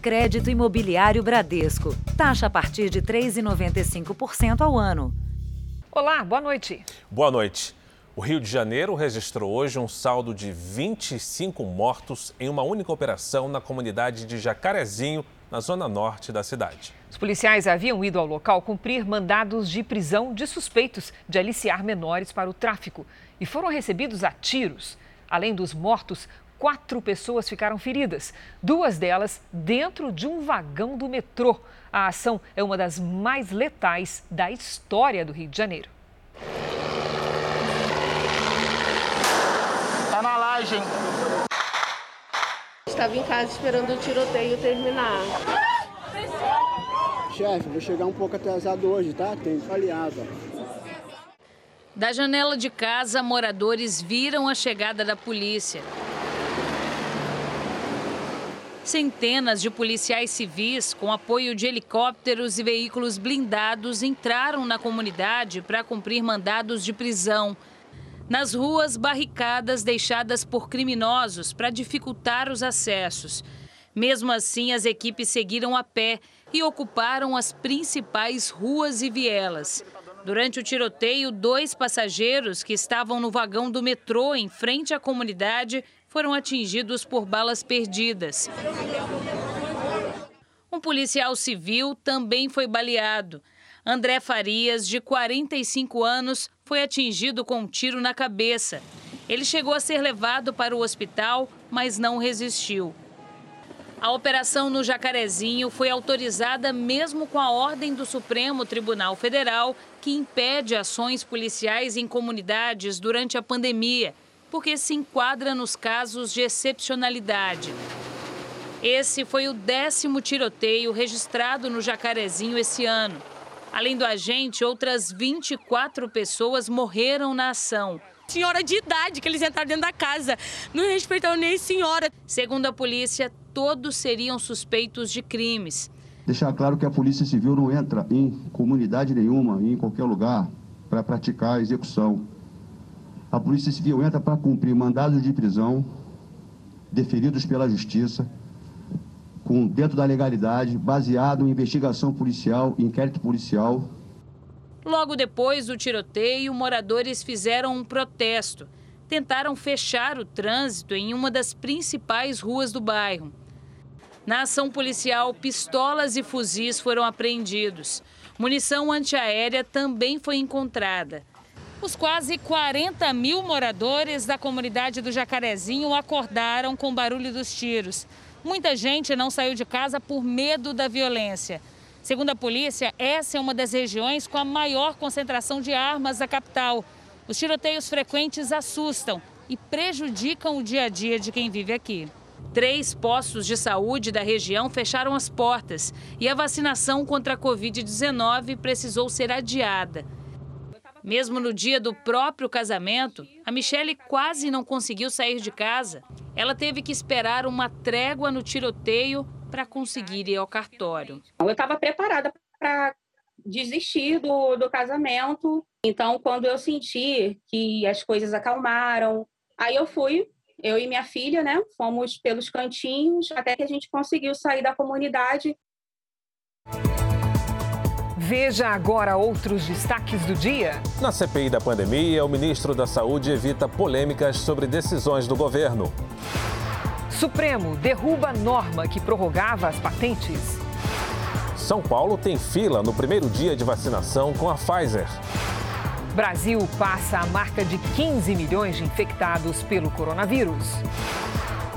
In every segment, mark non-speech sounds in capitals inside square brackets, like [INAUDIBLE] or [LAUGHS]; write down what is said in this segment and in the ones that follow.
Crédito Imobiliário Bradesco. Taxa a partir de 3,95% ao ano. Olá, boa noite. Boa noite. O Rio de Janeiro registrou hoje um saldo de 25 mortos em uma única operação na comunidade de Jacarezinho, na zona norte da cidade. Os policiais haviam ido ao local cumprir mandados de prisão de suspeitos de aliciar menores para o tráfico e foram recebidos a tiros. Além dos mortos, quatro pessoas ficaram feridas, duas delas dentro de um vagão do metrô. A ação é uma das mais letais da história do Rio de Janeiro. Tá na laje. Estava em casa esperando o tiroteio terminar. Chefe, vou chegar um pouco atrasado hoje, tá? Tem aliado. Da janela de casa, moradores viram a chegada da polícia. Centenas de policiais civis, com apoio de helicópteros e veículos blindados, entraram na comunidade para cumprir mandados de prisão. Nas ruas, barricadas deixadas por criminosos para dificultar os acessos. Mesmo assim, as equipes seguiram a pé e ocuparam as principais ruas e vielas. Durante o tiroteio, dois passageiros que estavam no vagão do metrô em frente à comunidade foram atingidos por balas perdidas. Um policial civil também foi baleado. André Farias, de 45 anos, foi atingido com um tiro na cabeça. Ele chegou a ser levado para o hospital, mas não resistiu. A operação no Jacarezinho foi autorizada mesmo com a ordem do Supremo Tribunal Federal, que impede ações policiais em comunidades durante a pandemia porque se enquadra nos casos de excepcionalidade. Esse foi o décimo tiroteio registrado no Jacarezinho esse ano. Além do agente, outras 24 pessoas morreram na ação. Senhora de idade, que eles entraram dentro da casa. Não respeitaram nem senhora. Segundo a polícia, todos seriam suspeitos de crimes. Deixar claro que a Polícia Civil não entra em comunidade nenhuma, em qualquer lugar, para praticar a execução a Polícia Civil entra para cumprir mandados de prisão deferidos pela Justiça, com, dentro da legalidade, baseado em investigação policial, inquérito policial. Logo depois do tiroteio, moradores fizeram um protesto. Tentaram fechar o trânsito em uma das principais ruas do bairro. Na ação policial, pistolas e fuzis foram apreendidos. Munição antiaérea também foi encontrada. Os quase 40 mil moradores da comunidade do Jacarezinho acordaram com o barulho dos tiros. Muita gente não saiu de casa por medo da violência. Segundo a polícia, essa é uma das regiões com a maior concentração de armas da capital. Os tiroteios frequentes assustam e prejudicam o dia a dia de quem vive aqui. Três postos de saúde da região fecharam as portas e a vacinação contra a Covid-19 precisou ser adiada. Mesmo no dia do próprio casamento, a Michelle quase não conseguiu sair de casa. Ela teve que esperar uma trégua no tiroteio para conseguir ir ao cartório. Eu estava preparada para desistir do, do casamento. Então, quando eu senti que as coisas acalmaram, aí eu fui, eu e minha filha, né? Fomos pelos cantinhos até que a gente conseguiu sair da comunidade. Veja agora outros destaques do dia. Na CPI da pandemia, o ministro da Saúde evita polêmicas sobre decisões do governo. Supremo derruba norma que prorrogava as patentes. São Paulo tem fila no primeiro dia de vacinação com a Pfizer. Brasil passa a marca de 15 milhões de infectados pelo coronavírus.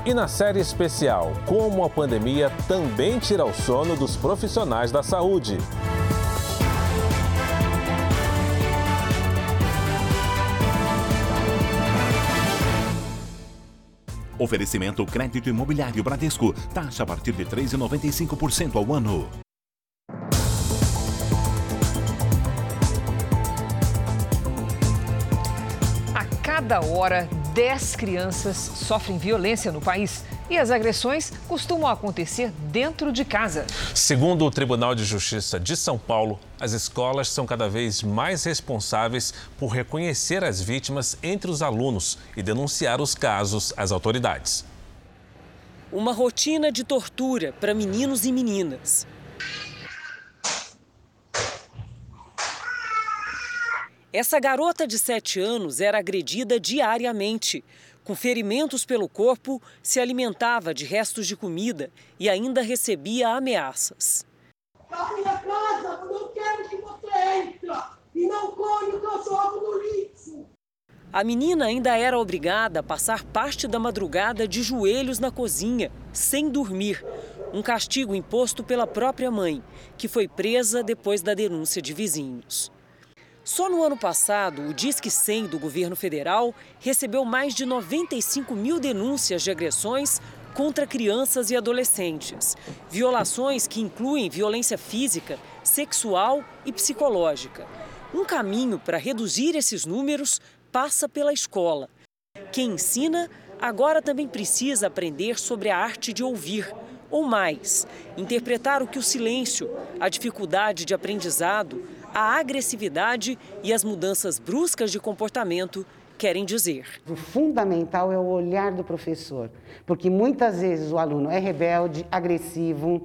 E na série especial, como a pandemia também tira o sono dos profissionais da saúde. Oferecimento crédito imobiliário Bradesco. Taxa a partir de 3,95% ao ano. A cada hora, 10 crianças sofrem violência no país e as agressões costumam acontecer dentro de casa. Segundo o Tribunal de Justiça de São Paulo, as escolas são cada vez mais responsáveis por reconhecer as vítimas entre os alunos e denunciar os casos às autoridades. uma rotina de tortura para meninos e meninas. Essa garota de 7 anos era agredida diariamente. Com ferimentos pelo corpo, se alimentava de restos de comida e ainda recebia ameaças. Na minha casa, eu não quero que você entre e não come o que eu jogo no lixo. A menina ainda era obrigada a passar parte da madrugada de joelhos na cozinha, sem dormir. Um castigo imposto pela própria mãe, que foi presa depois da denúncia de vizinhos. Só no ano passado, o Disque 100 do governo federal recebeu mais de 95 mil denúncias de agressões contra crianças e adolescentes. Violações que incluem violência física, sexual e psicológica. Um caminho para reduzir esses números passa pela escola. Quem ensina agora também precisa aprender sobre a arte de ouvir, ou mais, interpretar o que o silêncio, a dificuldade de aprendizado, a agressividade e as mudanças bruscas de comportamento querem dizer. O fundamental é o olhar do professor, porque muitas vezes o aluno é rebelde, agressivo,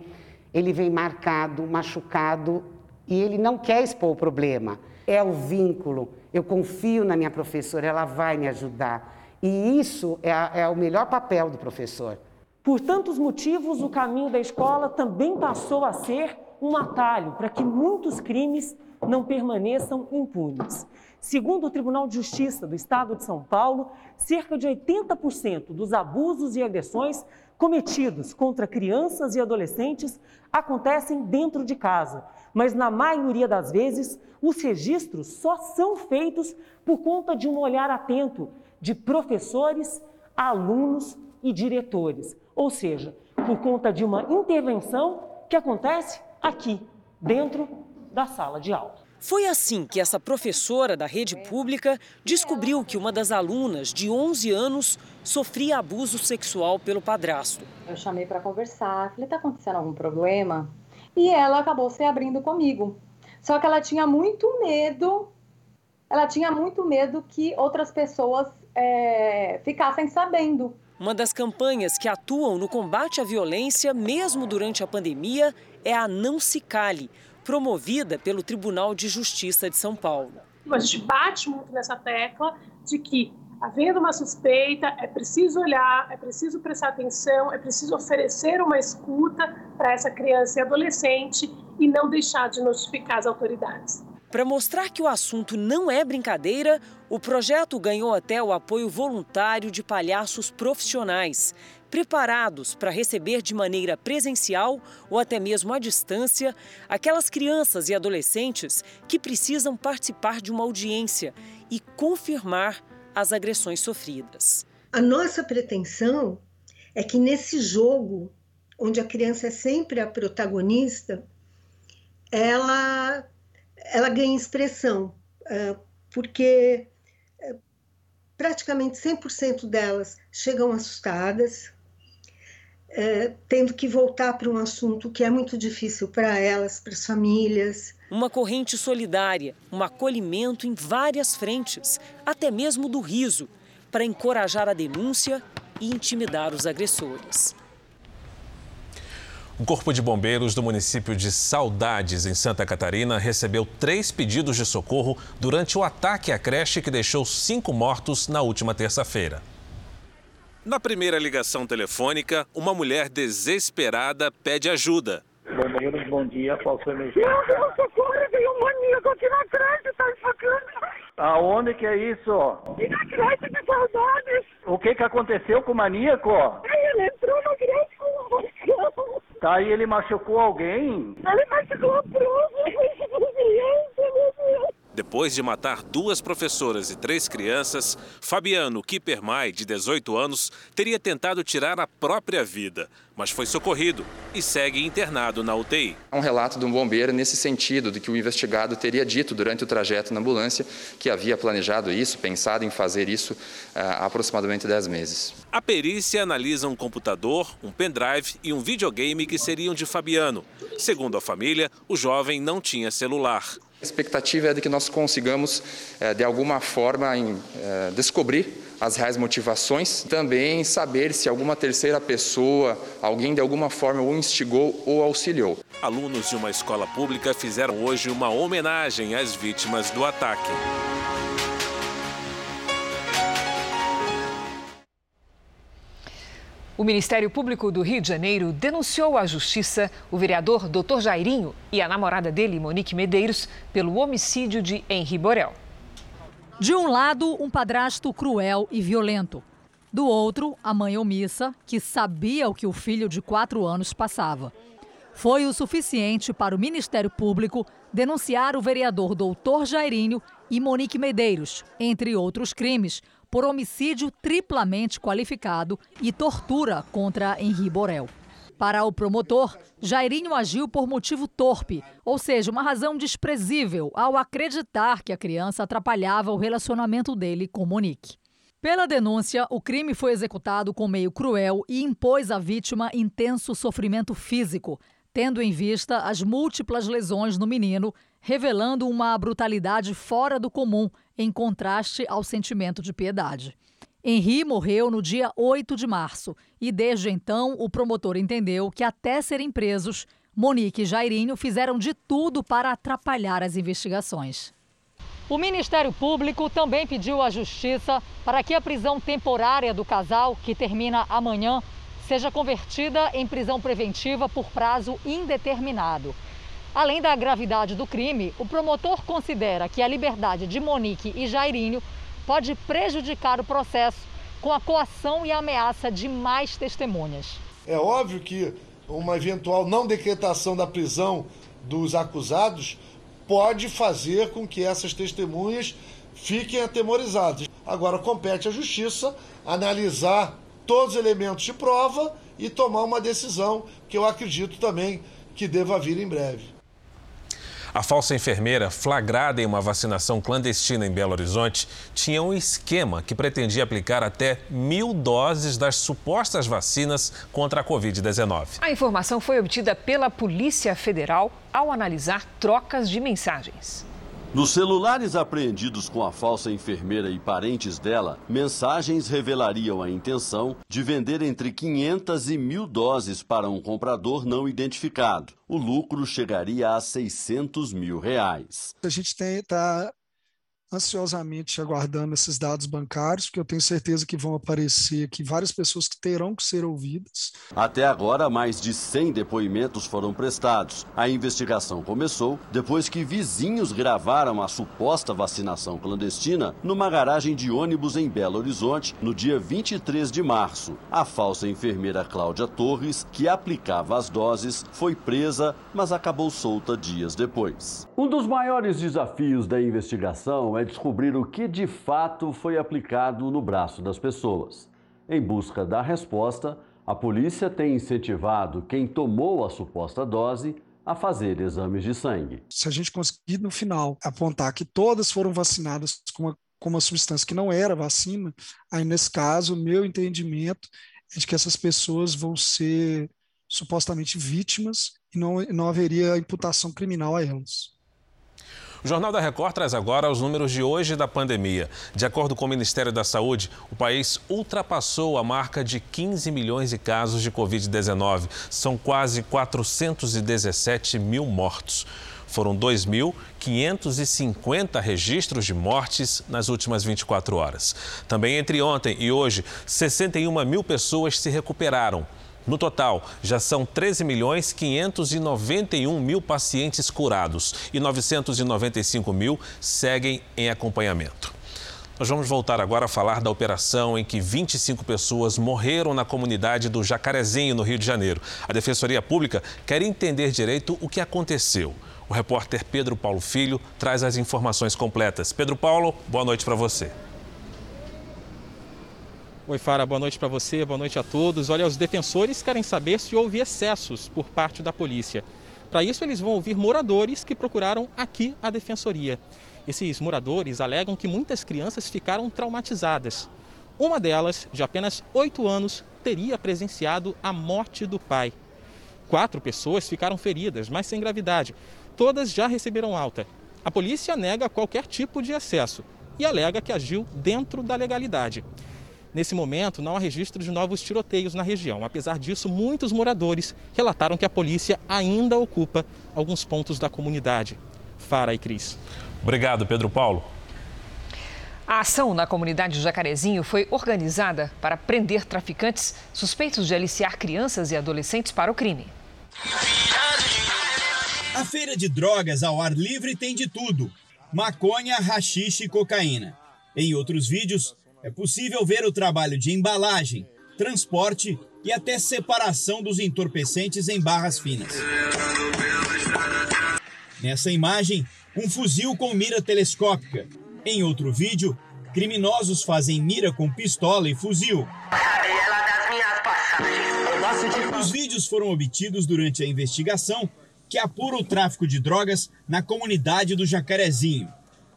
ele vem marcado, machucado e ele não quer expor o problema. É o vínculo. Eu confio na minha professora, ela vai me ajudar. E isso é, a, é o melhor papel do professor. Por tantos motivos, o caminho da escola também passou a ser um atalho para que muitos crimes não permaneçam impunes. Segundo o Tribunal de Justiça do Estado de São Paulo, cerca de 80% dos abusos e agressões cometidos contra crianças e adolescentes acontecem dentro de casa, mas na maioria das vezes os registros só são feitos por conta de um olhar atento de professores, alunos e diretores, ou seja, por conta de uma intervenção que acontece aqui, dentro da sala de aula. Foi assim que essa professora da rede pública descobriu que uma das alunas, de 11 anos, sofria abuso sexual pelo padrasto. Eu chamei para conversar, falei: está acontecendo algum problema? E ela acabou se abrindo comigo. Só que ela tinha muito medo, ela tinha muito medo que outras pessoas é, ficassem sabendo. Uma das campanhas que atuam no combate à violência, mesmo durante a pandemia, é a Não Se Cale promovida pelo Tribunal de Justiça de São Paulo. A gente bate muito nessa tecla de que, havendo uma suspeita, é preciso olhar, é preciso prestar atenção, é preciso oferecer uma escuta para essa criança e adolescente e não deixar de notificar as autoridades. Para mostrar que o assunto não é brincadeira, o projeto ganhou até o apoio voluntário de palhaços profissionais, preparados para receber de maneira presencial ou até mesmo à distância aquelas crianças e adolescentes que precisam participar de uma audiência e confirmar as agressões sofridas. A nossa pretensão é que nesse jogo, onde a criança é sempre a protagonista, ela ela ganha expressão, é, porque é, praticamente 100% delas chegam assustadas, é, tendo que voltar para um assunto que é muito difícil para elas, para as famílias. Uma corrente solidária, um acolhimento em várias frentes, até mesmo do riso, para encorajar a denúncia e intimidar os agressores. O Corpo de Bombeiros do município de Saudades, em Santa Catarina, recebeu três pedidos de socorro durante o ataque à creche que deixou cinco mortos na última terça-feira. Na primeira ligação telefônica, uma mulher desesperada pede ajuda. Bombeiros, bom dia, qual foi a emergência? Meu socorro, veio um maníaco aqui na creche, tá enfocando. Aonde que é isso? E na creche de saudades. O que que aconteceu com o maníaco? Aí ele entrou na creche com uma Tá, e ele machucou alguém? Ele machucou a prova, [LAUGHS] criança, meu Deus. Depois de matar duas professoras e três crianças, Fabiano Kippermay, de 18 anos, teria tentado tirar a própria vida, mas foi socorrido e segue internado na UTI. Há um relato de um bombeiro nesse sentido, de que o investigado teria dito durante o trajeto na ambulância que havia planejado isso, pensado em fazer isso há aproximadamente 10 meses. A perícia analisa um computador, um pendrive e um videogame que seriam de Fabiano. Segundo a família, o jovem não tinha celular. A expectativa é de que nós consigamos, eh, de alguma forma, descobrir as reais motivações, também saber se alguma terceira pessoa, alguém de alguma forma o instigou ou auxiliou. Alunos de uma escola pública fizeram hoje uma homenagem às vítimas do ataque. O Ministério Público do Rio de Janeiro denunciou à Justiça o vereador Dr. Jairinho e a namorada dele, Monique Medeiros, pelo homicídio de Henri Borel. De um lado, um padrasto cruel e violento. Do outro, a mãe omissa, que sabia o que o filho de quatro anos passava. Foi o suficiente para o Ministério Público denunciar o vereador Doutor Jairinho e Monique Medeiros, entre outros crimes, por homicídio triplamente qualificado e tortura contra Henri Borel. Para o promotor, Jairinho agiu por motivo torpe, ou seja, uma razão desprezível ao acreditar que a criança atrapalhava o relacionamento dele com Monique. Pela denúncia, o crime foi executado com meio cruel e impôs à vítima intenso sofrimento físico, tendo em vista as múltiplas lesões no menino, revelando uma brutalidade fora do comum, em contraste ao sentimento de piedade. Henri morreu no dia 8 de março e, desde então, o promotor entendeu que, até serem presos, Monique e Jairinho fizeram de tudo para atrapalhar as investigações. O Ministério Público também pediu à Justiça para que a prisão temporária do casal, que termina amanhã, seja convertida em prisão preventiva por prazo indeterminado. Além da gravidade do crime, o promotor considera que a liberdade de Monique e Jairinho pode prejudicar o processo com a coação e a ameaça de mais testemunhas. É óbvio que uma eventual não decretação da prisão dos acusados pode fazer com que essas testemunhas fiquem atemorizadas. Agora compete à justiça analisar todos os elementos de prova e tomar uma decisão que eu acredito também que deva vir em breve. A falsa enfermeira, flagrada em uma vacinação clandestina em Belo Horizonte, tinha um esquema que pretendia aplicar até mil doses das supostas vacinas contra a Covid-19. A informação foi obtida pela Polícia Federal ao analisar trocas de mensagens. Nos celulares apreendidos com a falsa enfermeira e parentes dela, mensagens revelariam a intenção de vender entre 500 e mil doses para um comprador não identificado. O lucro chegaria a 600 mil reais. A gente está ansiosamente aguardando esses dados bancários, porque eu tenho certeza que vão aparecer aqui várias pessoas que terão que ser ouvidas. Até agora, mais de 100 depoimentos foram prestados. A investigação começou depois que vizinhos gravaram a suposta vacinação clandestina numa garagem de ônibus em Belo Horizonte no dia 23 de março. A falsa enfermeira Cláudia Torres, que aplicava as doses, foi presa, mas acabou solta dias depois. Um dos maiores desafios da investigação é descobrir o que de fato foi aplicado no braço das pessoas. Em busca da resposta, a polícia tem incentivado quem tomou a suposta dose a fazer exames de sangue. Se a gente conseguir no final apontar que todas foram vacinadas com uma, com uma substância que não era vacina, aí nesse caso, meu entendimento é de que essas pessoas vão ser supostamente vítimas e não, não haveria imputação criminal a elas. O Jornal da Record traz agora os números de hoje da pandemia. De acordo com o Ministério da Saúde, o país ultrapassou a marca de 15 milhões de casos de Covid-19. São quase 417 mil mortos. Foram 2.550 registros de mortes nas últimas 24 horas. Também entre ontem e hoje, 61 mil pessoas se recuperaram. No total, já são 13 milhões 591 mil pacientes curados e 995 mil seguem em acompanhamento. Nós vamos voltar agora a falar da operação em que 25 pessoas morreram na comunidade do Jacarezinho, no Rio de Janeiro. A Defensoria Pública quer entender direito o que aconteceu. O repórter Pedro Paulo Filho traz as informações completas. Pedro Paulo, boa noite para você. Oi, Fara, boa noite para você, boa noite a todos. Olha, os defensores querem saber se houve excessos por parte da polícia. Para isso, eles vão ouvir moradores que procuraram aqui a defensoria. Esses moradores alegam que muitas crianças ficaram traumatizadas. Uma delas, de apenas 8 anos, teria presenciado a morte do pai. Quatro pessoas ficaram feridas, mas sem gravidade. Todas já receberam alta. A polícia nega qualquer tipo de excesso e alega que agiu dentro da legalidade. Nesse momento, não há registro de novos tiroteios na região. Apesar disso, muitos moradores relataram que a polícia ainda ocupa alguns pontos da comunidade. Fara e Cris. Obrigado, Pedro Paulo. A ação na comunidade Jacarezinho foi organizada para prender traficantes suspeitos de aliciar crianças e adolescentes para o crime. A feira de drogas ao ar livre tem de tudo: maconha, rachixe e cocaína. Em outros vídeos, é possível ver o trabalho de embalagem, transporte e até separação dos entorpecentes em barras finas. Nessa imagem, um fuzil com mira telescópica. Em outro vídeo, criminosos fazem mira com pistola e fuzil. Os vídeos foram obtidos durante a investigação que apura o tráfico de drogas na comunidade do Jacarezinho.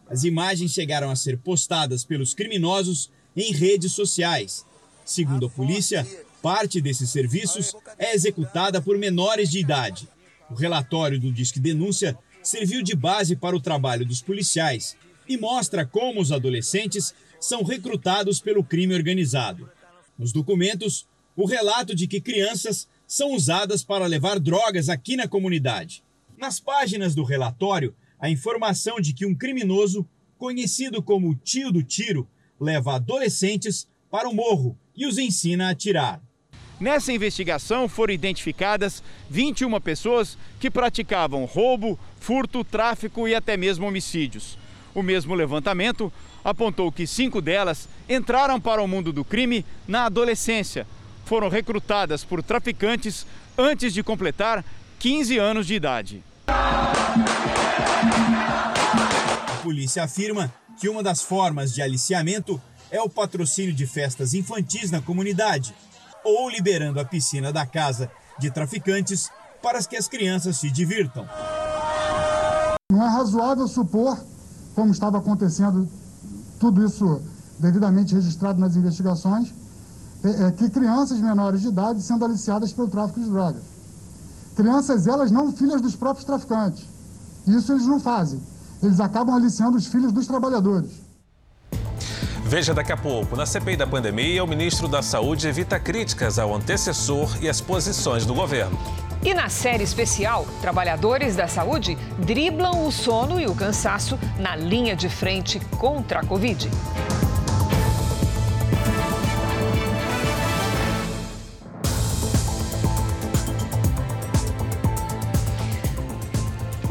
As imagens chegaram a ser postadas pelos criminosos em redes sociais. Segundo a polícia, parte desses serviços é executada por menores de idade. O relatório do Disque Denúncia serviu de base para o trabalho dos policiais e mostra como os adolescentes são recrutados pelo crime organizado. Nos documentos, o relato de que crianças são usadas para levar drogas aqui na comunidade. Nas páginas do relatório, a informação de que um criminoso, conhecido como tio do tiro, leva adolescentes para o morro e os ensina a atirar. Nessa investigação foram identificadas 21 pessoas que praticavam roubo, furto, tráfico e até mesmo homicídios. O mesmo levantamento apontou que cinco delas entraram para o mundo do crime na adolescência. Foram recrutadas por traficantes antes de completar 15 anos de idade. A polícia afirma que uma das formas de aliciamento é o patrocínio de festas infantis na comunidade ou liberando a piscina da casa de traficantes para que as crianças se divirtam. Não é razoável supor, como estava acontecendo, tudo isso devidamente registrado nas investigações, é, é, que crianças menores de idade sendo aliciadas pelo tráfico de drogas. Crianças, elas não filhas dos próprios traficantes. Isso eles não fazem. Eles acabam aliciando os filhos dos trabalhadores. Veja daqui a pouco. Na CPI da pandemia, o ministro da Saúde evita críticas ao antecessor e às posições do governo. E na série especial, trabalhadores da saúde driblam o sono e o cansaço na linha de frente contra a Covid.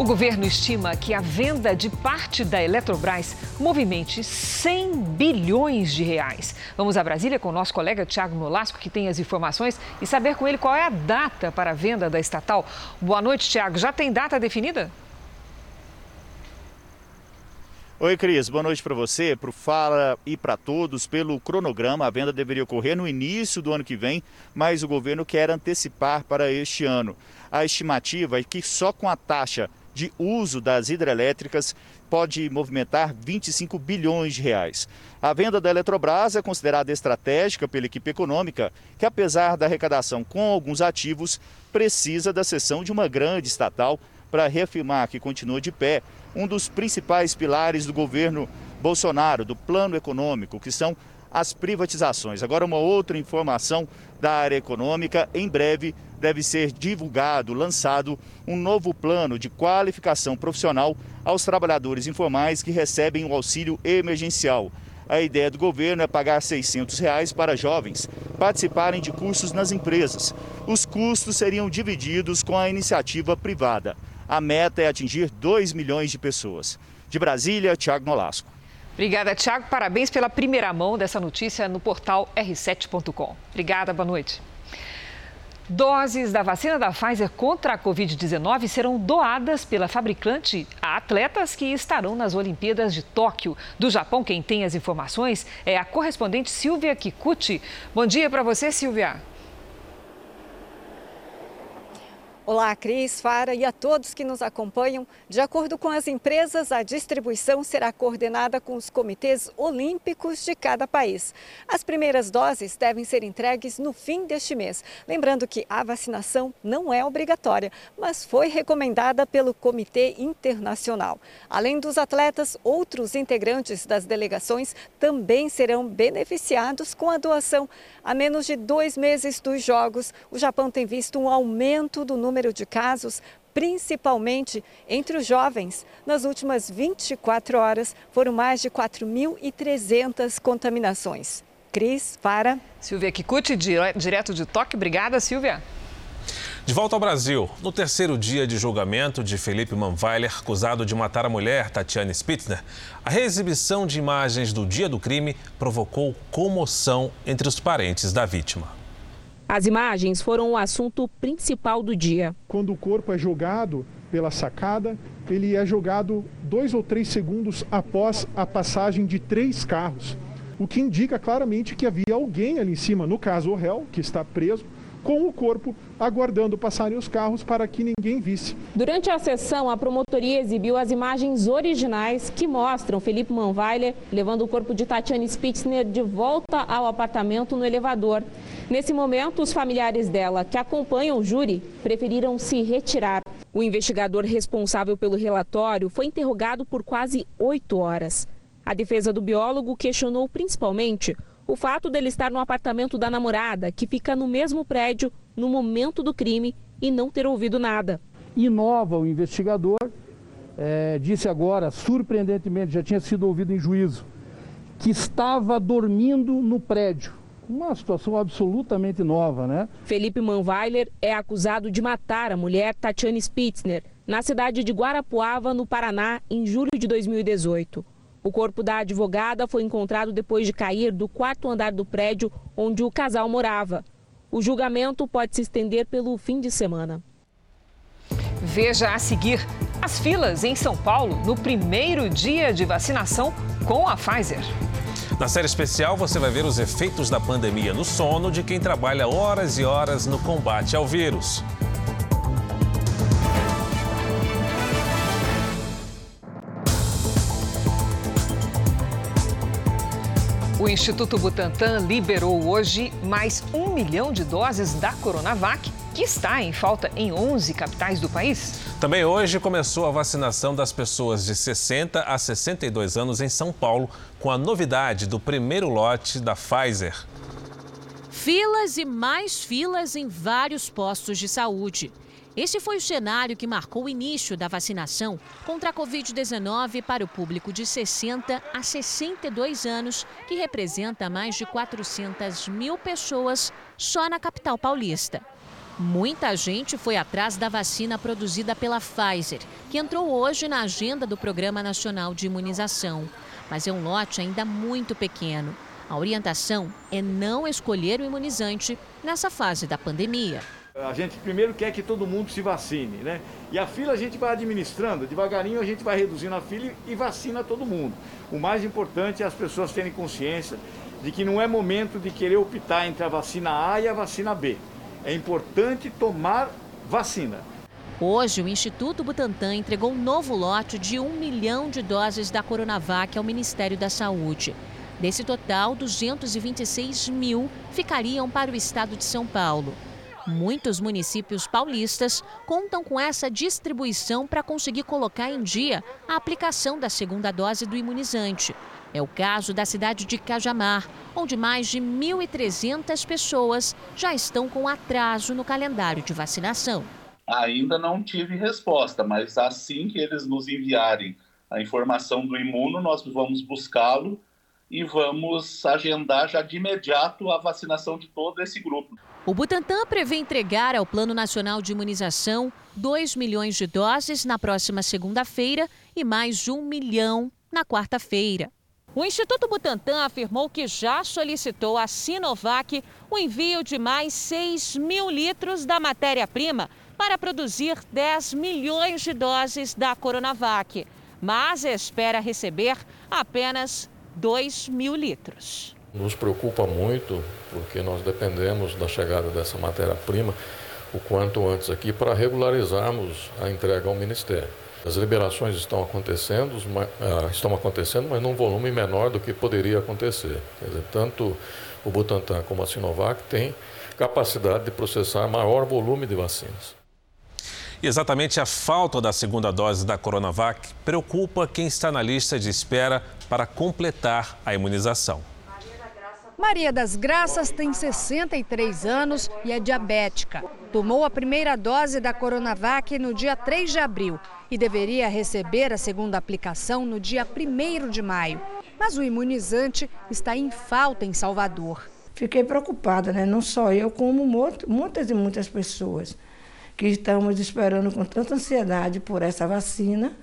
O governo estima que a venda de parte da Eletrobras movimente 100 bilhões de reais. Vamos a Brasília com o nosso colega Tiago Nolasco, que tem as informações, e saber com ele qual é a data para a venda da estatal. Boa noite, Tiago. Já tem data definida? Oi, Cris. Boa noite para você, para o Fala e para todos. Pelo cronograma, a venda deveria ocorrer no início do ano que vem, mas o governo quer antecipar para este ano. A estimativa é que só com a taxa de uso das hidrelétricas pode movimentar 25 bilhões de reais. A venda da Eletrobras é considerada estratégica pela equipe econômica, que apesar da arrecadação com alguns ativos, precisa da cessão de uma grande estatal para reafirmar que continua de pé um dos principais pilares do governo Bolsonaro, do plano econômico, que são as privatizações. Agora, uma outra informação da área econômica: em breve deve ser divulgado, lançado um novo plano de qualificação profissional aos trabalhadores informais que recebem o auxílio emergencial. A ideia do governo é pagar 600 reais para jovens participarem de cursos nas empresas. Os custos seriam divididos com a iniciativa privada. A meta é atingir 2 milhões de pessoas. De Brasília, Tiago Nolasco. Obrigada, Tiago. Parabéns pela primeira mão dessa notícia no portal r7.com. Obrigada, boa noite. Doses da vacina da Pfizer contra a Covid-19 serão doadas pela fabricante a atletas que estarão nas Olimpíadas de Tóquio. Do Japão, quem tem as informações é a correspondente Silvia Kikuchi. Bom dia para você, Silvia. Olá, Cris, Fara e a todos que nos acompanham. De acordo com as empresas, a distribuição será coordenada com os comitês olímpicos de cada país. As primeiras doses devem ser entregues no fim deste mês. Lembrando que a vacinação não é obrigatória, mas foi recomendada pelo Comitê Internacional. Além dos atletas, outros integrantes das delegações também serão beneficiados com a doação. A menos de dois meses dos Jogos, o Japão tem visto um aumento do número número de casos, principalmente entre os jovens. Nas últimas 24 horas, foram mais de 4.300 contaminações. Cris, para. Silvia Kikuchi, direto de Tóquio. Obrigada, Silvia. De volta ao Brasil, no terceiro dia de julgamento de Felipe Manweiler, acusado de matar a mulher Tatiane Spitzner, a reexibição de imagens do dia do crime provocou comoção entre os parentes da vítima. As imagens foram o assunto principal do dia. Quando o corpo é jogado pela sacada, ele é jogado dois ou três segundos após a passagem de três carros, o que indica claramente que havia alguém ali em cima, no caso o réu, que está preso, com o corpo aguardando passarem os carros para que ninguém visse. Durante a sessão, a promotoria exibiu as imagens originais que mostram Felipe Manweiler levando o corpo de Tatiane Spitzner de volta ao apartamento no elevador. Nesse momento, os familiares dela, que acompanham o júri, preferiram se retirar. O investigador responsável pelo relatório foi interrogado por quase oito horas. A defesa do biólogo questionou principalmente o fato dele estar no apartamento da namorada, que fica no mesmo prédio no momento do crime, e não ter ouvido nada. Inova o investigador, é, disse agora, surpreendentemente, já tinha sido ouvido em juízo, que estava dormindo no prédio. Uma situação absolutamente nova, né? Felipe Manweiler é acusado de matar a mulher Tatiane Spitzner na cidade de Guarapuava, no Paraná, em julho de 2018. O corpo da advogada foi encontrado depois de cair do quarto andar do prédio onde o casal morava. O julgamento pode se estender pelo fim de semana. Veja a seguir as filas em São Paulo no primeiro dia de vacinação com a Pfizer. Na série especial, você vai ver os efeitos da pandemia no sono de quem trabalha horas e horas no combate ao vírus. O Instituto Butantan liberou hoje mais um milhão de doses da Coronavac, que está em falta em 11 capitais do país. Também hoje começou a vacinação das pessoas de 60 a 62 anos em São Paulo, com a novidade do primeiro lote da Pfizer. Filas e mais filas em vários postos de saúde. Esse foi o cenário que marcou o início da vacinação contra a Covid-19 para o público de 60 a 62 anos, que representa mais de 400 mil pessoas só na capital paulista. Muita gente foi atrás da vacina produzida pela Pfizer, que entrou hoje na agenda do Programa Nacional de Imunização. Mas é um lote ainda muito pequeno. A orientação é não escolher o imunizante nessa fase da pandemia. A gente primeiro quer que todo mundo se vacine, né? E a fila a gente vai administrando, devagarinho a gente vai reduzindo a fila e vacina todo mundo. O mais importante é as pessoas terem consciência de que não é momento de querer optar entre a vacina A e a vacina B. É importante tomar vacina. Hoje, o Instituto Butantan entregou um novo lote de um milhão de doses da Coronavac ao Ministério da Saúde. Desse total, 226 mil ficariam para o estado de São Paulo. Muitos municípios paulistas contam com essa distribuição para conseguir colocar em dia a aplicação da segunda dose do imunizante. É o caso da cidade de Cajamar, onde mais de 1.300 pessoas já estão com atraso no calendário de vacinação. Ainda não tive resposta, mas assim que eles nos enviarem a informação do imuno, nós vamos buscá-lo e vamos agendar já de imediato a vacinação de todo esse grupo. O Butantan prevê entregar ao Plano Nacional de Imunização 2 milhões de doses na próxima segunda-feira e mais 1 milhão na quarta-feira. O Instituto Butantan afirmou que já solicitou à Sinovac o envio de mais 6 mil litros da matéria-prima para produzir 10 milhões de doses da Coronavac, mas espera receber apenas 2 mil litros. Nos preocupa muito, porque nós dependemos da chegada dessa matéria-prima o quanto antes aqui para regularizarmos a entrega ao Ministério. As liberações estão acontecendo, ah, estão acontecendo, mas num volume menor do que poderia acontecer. Dizer, tanto o Butantan como a Sinovac têm capacidade de processar maior volume de vacinas. E exatamente a falta da segunda dose da Coronavac preocupa quem está na lista de espera para completar a imunização. Maria das Graças tem 63 anos e é diabética. Tomou a primeira dose da Coronavac no dia 3 de abril e deveria receber a segunda aplicação no dia 1 de maio. Mas o imunizante está em falta em Salvador. Fiquei preocupada, né? não só eu, como muitas e muitas pessoas que estamos esperando com tanta ansiedade por essa vacina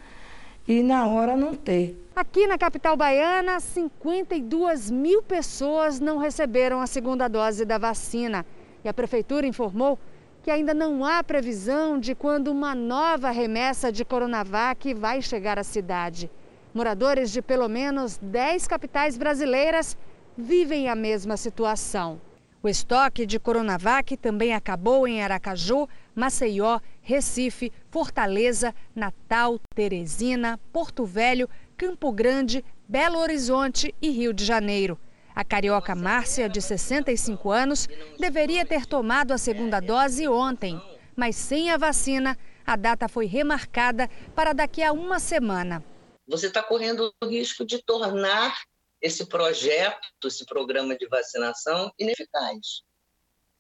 e na hora não ter. Aqui na capital baiana, 52 mil pessoas não receberam a segunda dose da vacina. E a prefeitura informou que ainda não há previsão de quando uma nova remessa de Coronavac vai chegar à cidade. Moradores de pelo menos 10 capitais brasileiras vivem a mesma situação. O estoque de Coronavac também acabou em Aracaju, Maceió, Recife, Fortaleza, Natal, Teresina, Porto Velho, Campo Grande, Belo Horizonte e Rio de Janeiro. A carioca Márcia, de 65 anos, deveria ter tomado a segunda dose ontem, mas sem a vacina, a data foi remarcada para daqui a uma semana. Você está correndo o risco de tornar esse projeto, esse programa de vacinação, ineficaz.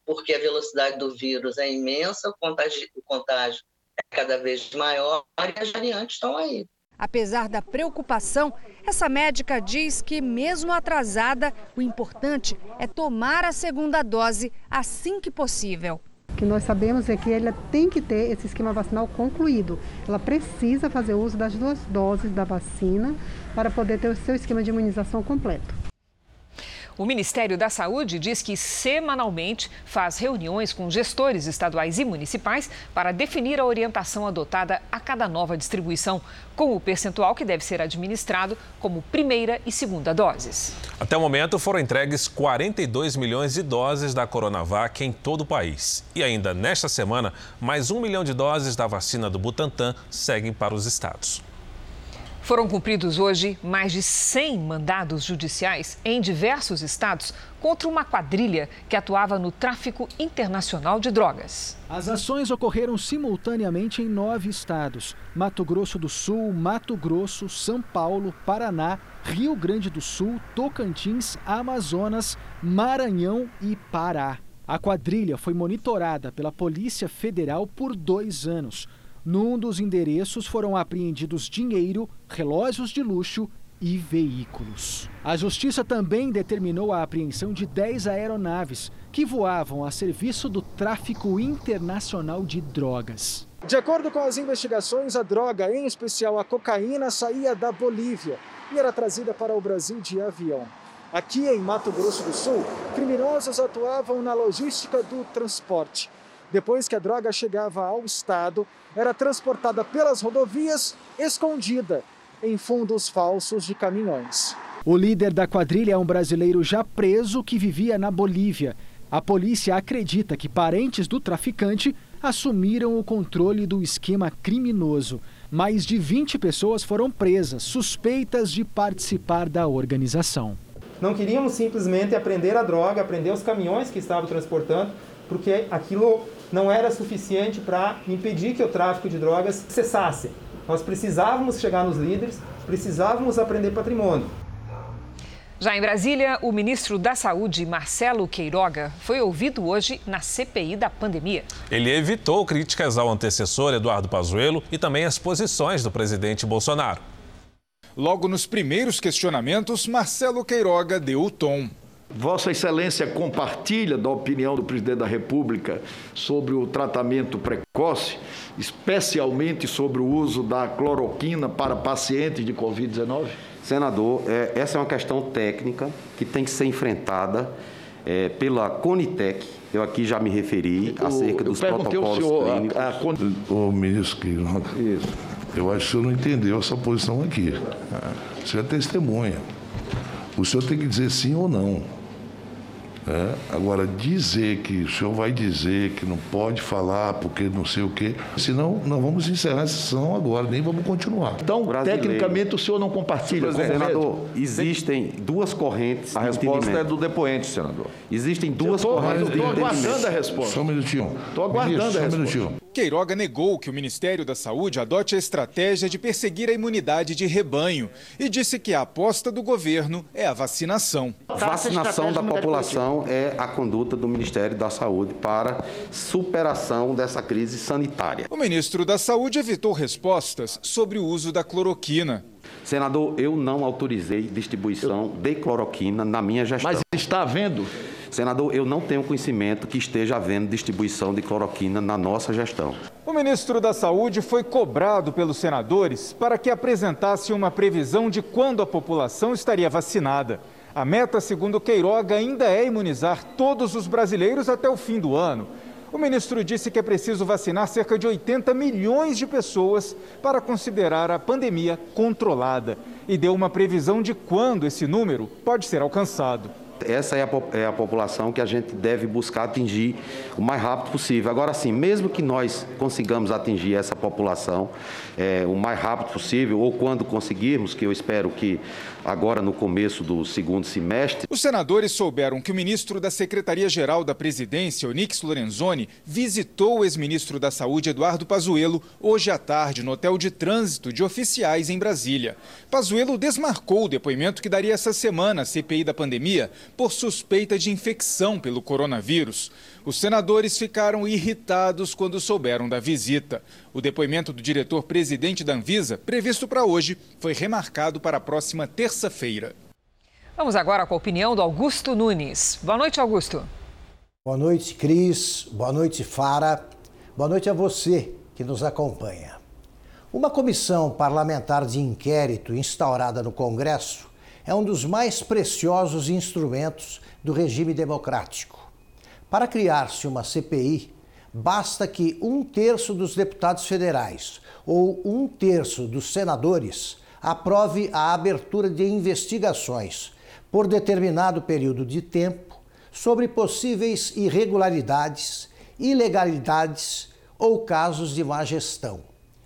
Porque a velocidade do vírus é imensa, o contágio, o contágio é cada vez maior e as variantes estão aí. Apesar da preocupação, essa médica diz que, mesmo atrasada, o importante é tomar a segunda dose assim que possível. O que nós sabemos é que ela tem que ter esse esquema vacinal concluído. Ela precisa fazer uso das duas doses da vacina para poder ter o seu esquema de imunização completo. O Ministério da Saúde diz que semanalmente faz reuniões com gestores estaduais e municipais para definir a orientação adotada a cada nova distribuição, com o percentual que deve ser administrado como primeira e segunda doses. Até o momento foram entregues 42 milhões de doses da Coronavac em todo o país. E ainda nesta semana, mais um milhão de doses da vacina do Butantan seguem para os estados. Foram cumpridos hoje mais de 100 mandados judiciais em diversos estados contra uma quadrilha que atuava no tráfico internacional de drogas. As ações ocorreram simultaneamente em nove estados: Mato Grosso do Sul, Mato Grosso, São Paulo, Paraná, Rio Grande do Sul, Tocantins, Amazonas, Maranhão e Pará. A quadrilha foi monitorada pela Polícia Federal por dois anos. Num dos endereços foram apreendidos dinheiro, relógios de luxo e veículos. A justiça também determinou a apreensão de 10 aeronaves que voavam a serviço do tráfico internacional de drogas. De acordo com as investigações, a droga, em especial a cocaína, saía da Bolívia e era trazida para o Brasil de avião. Aqui em Mato Grosso do Sul, criminosos atuavam na logística do transporte. Depois que a droga chegava ao estado, era transportada pelas rodovias escondida em fundos falsos de caminhões. O líder da quadrilha é um brasileiro já preso que vivia na Bolívia. A polícia acredita que parentes do traficante assumiram o controle do esquema criminoso. Mais de 20 pessoas foram presas, suspeitas de participar da organização. Não queríamos simplesmente apreender a droga, aprender os caminhões que estavam transportando, porque aquilo não era suficiente para impedir que o tráfico de drogas cessasse. Nós precisávamos chegar nos líderes, precisávamos aprender patrimônio. Já em Brasília, o ministro da Saúde, Marcelo Queiroga, foi ouvido hoje na CPI da pandemia. Ele evitou críticas ao antecessor Eduardo Pazuello e também as posições do presidente Bolsonaro. Logo nos primeiros questionamentos, Marcelo Queiroga deu o tom. Vossa Excelência compartilha da opinião do presidente da República sobre o tratamento precoce, especialmente sobre o uso da cloroquina para pacientes de Covid-19? Senador, é, essa é uma questão técnica que tem que ser enfrentada é, pela Conitec. Eu aqui já me referi acerca dos protocolos senhor, clínicos. A, a... Ô, ministro Queiroga, eu acho que o senhor não entendeu essa posição aqui. Você é testemunha. O senhor tem que dizer sim ou não. É, agora, dizer que o senhor vai dizer que não pode falar porque não sei o quê, senão nós vamos encerrar essa sessão agora, nem vamos continuar. Então, Brasileiro. tecnicamente, o senhor não compartilha Senador, existem duas correntes A resposta é do depoente, senador. Existem duas tô, correntes Estou aguardando a resposta. Só um minutinho. Estou aguardando Ministro, a resposta. Um minutinho. Queiroga negou que o Ministério da Saúde adote a estratégia de perseguir a imunidade de rebanho e disse que a aposta do governo é a vacinação. Vacinação da população é a conduta do Ministério da Saúde para superação dessa crise sanitária. O ministro da Saúde evitou respostas sobre o uso da cloroquina. Senador, eu não autorizei distribuição de cloroquina na minha gestão. Mas está havendo? Senador, eu não tenho conhecimento que esteja havendo distribuição de cloroquina na nossa gestão. O ministro da Saúde foi cobrado pelos senadores para que apresentasse uma previsão de quando a população estaria vacinada. A meta, segundo Queiroga, ainda é imunizar todos os brasileiros até o fim do ano. O ministro disse que é preciso vacinar cerca de 80 milhões de pessoas para considerar a pandemia controlada e deu uma previsão de quando esse número pode ser alcançado. Essa é a, é a, população que a gente deve buscar atingir o mais rápido possível. Agora sim, mesmo que nós consigamos atingir essa população é, o mais rápido possível, ou quando conseguirmos, que eu espero que agora no começo do segundo semestre. Os senadores souberam que o ministro da Secretaria-Geral da Presidência, Onix Lorenzoni, visitou o ex-ministro da Saúde, Eduardo Pazuello, hoje à tarde no hotel de trânsito de oficiais em Brasília. Pazuello desmarcou o depoimento que daria essa semana à CPI da pandemia por suspeita de infecção pelo coronavírus. Os senadores ficaram irritados quando souberam da visita. O depoimento do diretor-presidente da Anvisa, previsto para hoje, foi remarcado para a próxima terça-feira. Vamos agora com a opinião do Augusto Nunes. Boa noite, Augusto. Boa noite, Cris. Boa noite, Fara. Boa noite a você que nos acompanha. Uma comissão parlamentar de inquérito instaurada no Congresso é um dos mais preciosos instrumentos do regime democrático. Para criar-se uma CPI, basta que um terço dos deputados federais ou um terço dos senadores aprove a abertura de investigações por determinado período de tempo sobre possíveis irregularidades, ilegalidades ou casos de má gestão.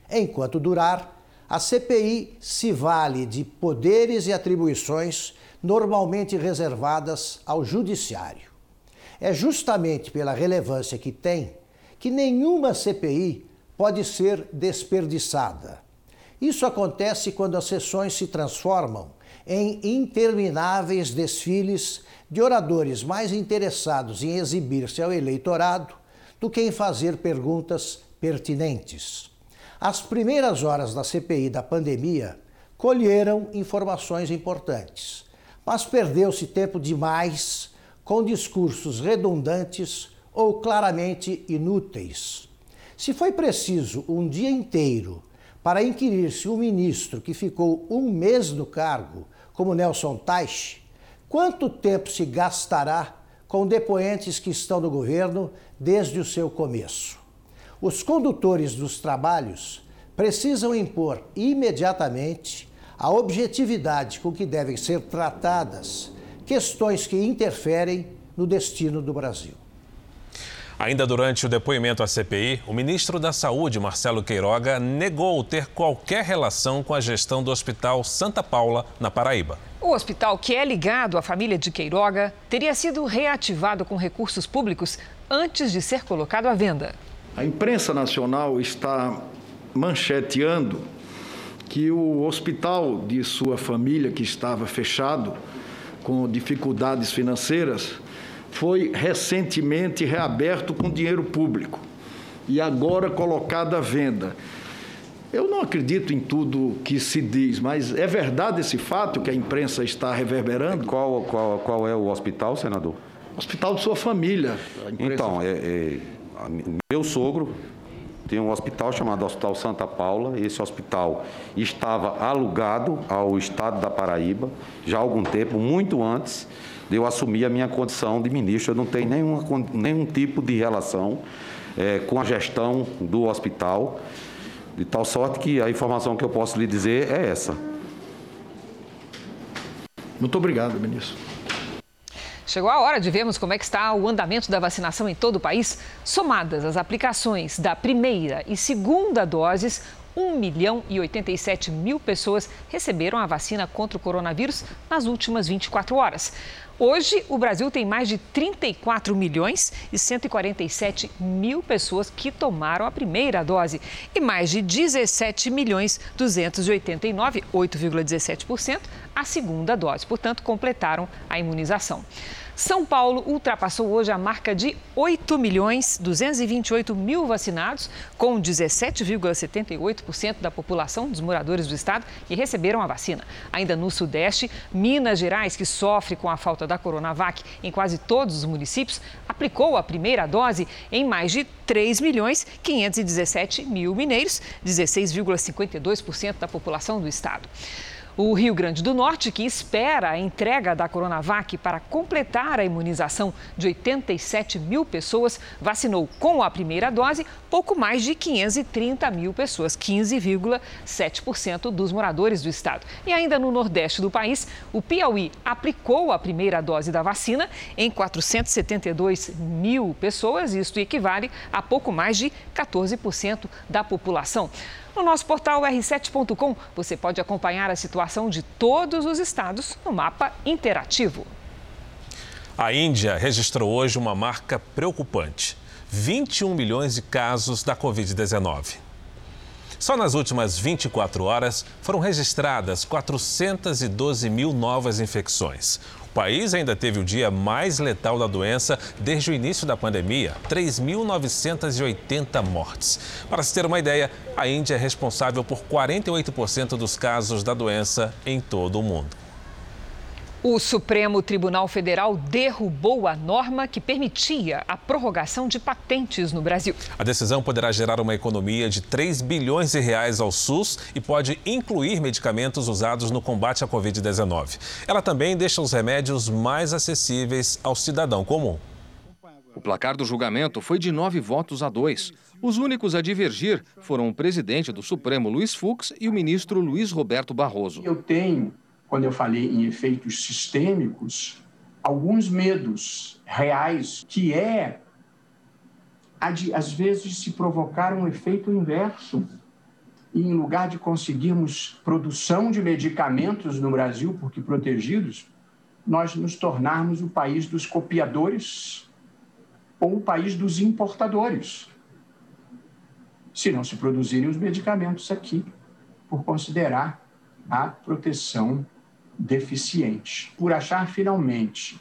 Enquanto durar, a CPI se vale de poderes e atribuições normalmente reservadas ao Judiciário. É justamente pela relevância que tem que nenhuma CPI pode ser desperdiçada. Isso acontece quando as sessões se transformam em intermináveis desfiles de oradores mais interessados em exibir-se ao eleitorado do que em fazer perguntas pertinentes. As primeiras horas da CPI da pandemia colheram informações importantes, mas perdeu-se tempo demais com discursos redundantes ou claramente inúteis. Se foi preciso um dia inteiro para inquirir se um ministro que ficou um mês no cargo, como Nelson Teich, quanto tempo se gastará com depoentes que estão no governo desde o seu começo? Os condutores dos trabalhos precisam impor imediatamente a objetividade com que devem ser tratadas questões que interferem no destino do Brasil. Ainda durante o depoimento à CPI, o ministro da Saúde, Marcelo Queiroga, negou ter qualquer relação com a gestão do Hospital Santa Paula, na Paraíba. O hospital, que é ligado à família de Queiroga, teria sido reativado com recursos públicos antes de ser colocado à venda. A imprensa nacional está mancheteando que o hospital de sua família, que estava fechado, com dificuldades financeiras, foi recentemente reaberto com dinheiro público e agora colocado à venda. Eu não acredito em tudo que se diz, mas é verdade esse fato que a imprensa está reverberando? Qual, qual, qual é o hospital, senador? Hospital de sua família. Então, é, é, meu sogro tem um hospital chamado Hospital Santa Paula. Esse hospital estava alugado ao estado da Paraíba já há algum tempo, muito antes de eu assumir a minha condição de ministro. Eu não tenho nenhuma, nenhum tipo de relação é, com a gestão do hospital, de tal sorte que a informação que eu posso lhe dizer é essa. Muito obrigado, ministro. Chegou a hora de vermos como é que está o andamento da vacinação em todo o país. Somadas as aplicações da primeira e segunda doses, 1 milhão e 87 mil pessoas receberam a vacina contra o coronavírus nas últimas 24 horas. Hoje, o Brasil tem mais de 34 milhões e 147 mil pessoas que tomaram a primeira dose e mais de 17 milhões 289, 8,17%, a segunda dose. Portanto, completaram a imunização. São Paulo ultrapassou hoje a marca de 8 milhões 228 mil vacinados, com 17,78% da população dos moradores do estado que receberam a vacina. Ainda no Sudeste, Minas Gerais, que sofre com a falta da Coronavac em quase todos os municípios, aplicou a primeira dose em mais de 3 milhões 517 mil mineiros, 16,52% da população do estado. O Rio Grande do Norte, que espera a entrega da Coronavac para completar a imunização de 87 mil pessoas, vacinou com a primeira dose pouco mais de 530 mil pessoas, 15,7% dos moradores do estado. E ainda no Nordeste do país, o Piauí aplicou a primeira dose da vacina em 472 mil pessoas, isto equivale a pouco mais de 14% da população. No nosso portal r7.com, você pode acompanhar a situação de todos os estados no mapa interativo. A Índia registrou hoje uma marca preocupante: 21 milhões de casos da Covid-19. Só nas últimas 24 horas foram registradas 412 mil novas infecções. O país ainda teve o dia mais letal da doença desde o início da pandemia, 3.980 mortes. Para se ter uma ideia, a Índia é responsável por 48% dos casos da doença em todo o mundo. O Supremo Tribunal Federal derrubou a norma que permitia a prorrogação de patentes no Brasil. A decisão poderá gerar uma economia de 3 bilhões de reais ao SUS e pode incluir medicamentos usados no combate à Covid-19. Ela também deixa os remédios mais acessíveis ao cidadão comum. O placar do julgamento foi de nove votos a dois. Os únicos a divergir foram o presidente do Supremo, Luiz Fux, e o ministro Luiz Roberto Barroso. Eu tenho quando eu falei em efeitos sistêmicos, alguns medos reais, que é, às vezes, se provocar um efeito inverso. E em lugar de conseguirmos produção de medicamentos no Brasil, porque protegidos, nós nos tornarmos o país dos copiadores ou o país dos importadores. Se não se produzirem os medicamentos aqui, por considerar a proteção deficiente. Por achar finalmente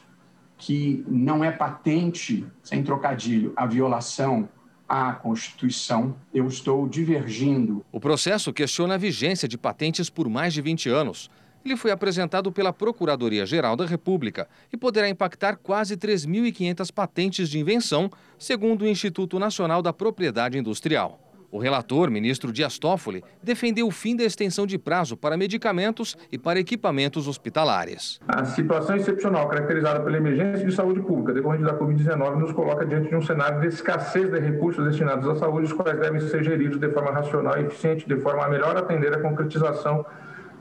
que não é patente, sem trocadilho, a violação à Constituição, eu estou divergindo. O processo questiona a vigência de patentes por mais de 20 anos. Ele foi apresentado pela Procuradoria-Geral da República e poderá impactar quase 3.500 patentes de invenção, segundo o Instituto Nacional da Propriedade Industrial. O relator, ministro Dias Toffoli, defendeu o fim da extensão de prazo para medicamentos e para equipamentos hospitalares. A situação excepcional caracterizada pela emergência de saúde pública decorrente da Covid-19 nos coloca diante de um cenário de escassez de recursos destinados à saúde, os quais devem ser geridos de forma racional e eficiente, de forma a melhor atender a concretização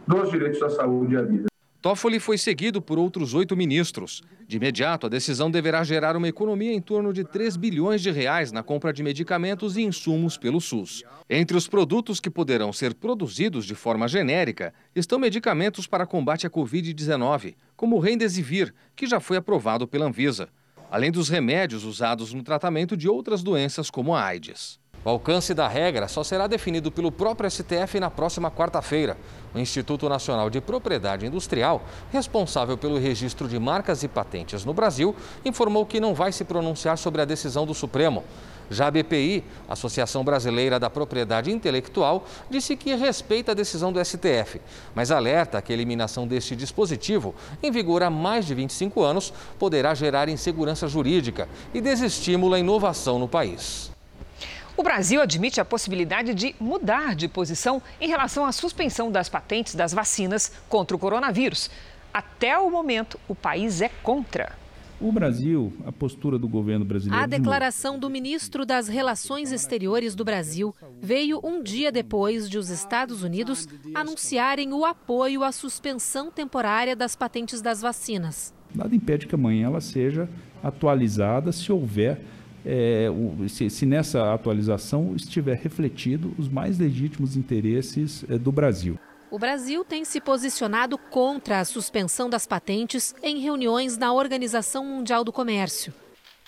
dos direitos à saúde e à vida. Toffoli foi seguido por outros oito ministros. De imediato, a decisão deverá gerar uma economia em torno de 3 bilhões de reais na compra de medicamentos e insumos pelo SUS. Entre os produtos que poderão ser produzidos de forma genérica estão medicamentos para combate à Covid-19, como o Remdesivir, que já foi aprovado pela Anvisa, além dos remédios usados no tratamento de outras doenças como a AIDS. O alcance da regra só será definido pelo próprio STF na próxima quarta-feira. O Instituto Nacional de Propriedade Industrial, responsável pelo registro de marcas e patentes no Brasil, informou que não vai se pronunciar sobre a decisão do Supremo. Já a BPI, Associação Brasileira da Propriedade Intelectual, disse que respeita a decisão do STF, mas alerta que a eliminação deste dispositivo, em vigor há mais de 25 anos, poderá gerar insegurança jurídica e desestímulo à inovação no país. O Brasil admite a possibilidade de mudar de posição em relação à suspensão das patentes das vacinas contra o coronavírus. Até o momento, o país é contra. O Brasil, a postura do governo brasileiro. A declaração do ministro das Relações Exteriores do Brasil veio um dia depois de os Estados Unidos anunciarem o apoio à suspensão temporária das patentes das vacinas. Nada impede que amanhã ela seja atualizada se houver é, se, se, nessa atualização estiver refletido os mais legítimos interesses é, do Brasil. O Brasil tem se posicionado contra a suspensão das patentes em reuniões na Organização Mundial do Comércio.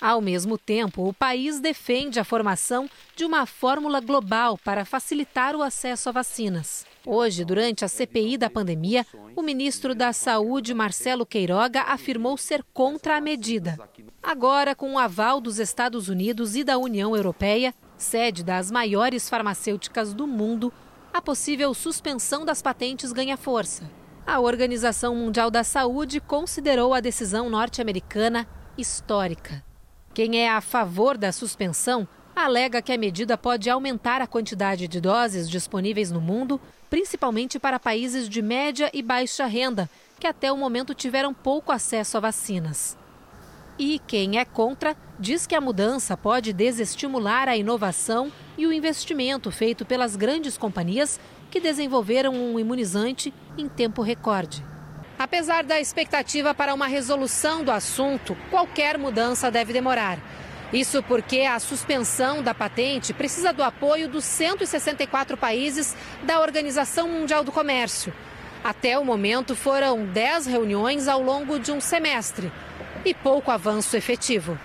Ao mesmo tempo, o país defende a formação de uma fórmula global para facilitar o acesso a vacinas. Hoje, durante a CPI da pandemia, o ministro da Saúde, Marcelo Queiroga, afirmou ser contra a medida. Agora, com o aval dos Estados Unidos e da União Europeia, sede das maiores farmacêuticas do mundo, a possível suspensão das patentes ganha força. A Organização Mundial da Saúde considerou a decisão norte-americana histórica. Quem é a favor da suspensão alega que a medida pode aumentar a quantidade de doses disponíveis no mundo, principalmente para países de média e baixa renda, que até o momento tiveram pouco acesso a vacinas. E quem é contra diz que a mudança pode desestimular a inovação e o investimento feito pelas grandes companhias que desenvolveram um imunizante em tempo recorde. Apesar da expectativa para uma resolução do assunto, qualquer mudança deve demorar. Isso porque a suspensão da patente precisa do apoio dos 164 países da Organização Mundial do Comércio. Até o momento, foram 10 reuniões ao longo de um semestre e pouco avanço efetivo.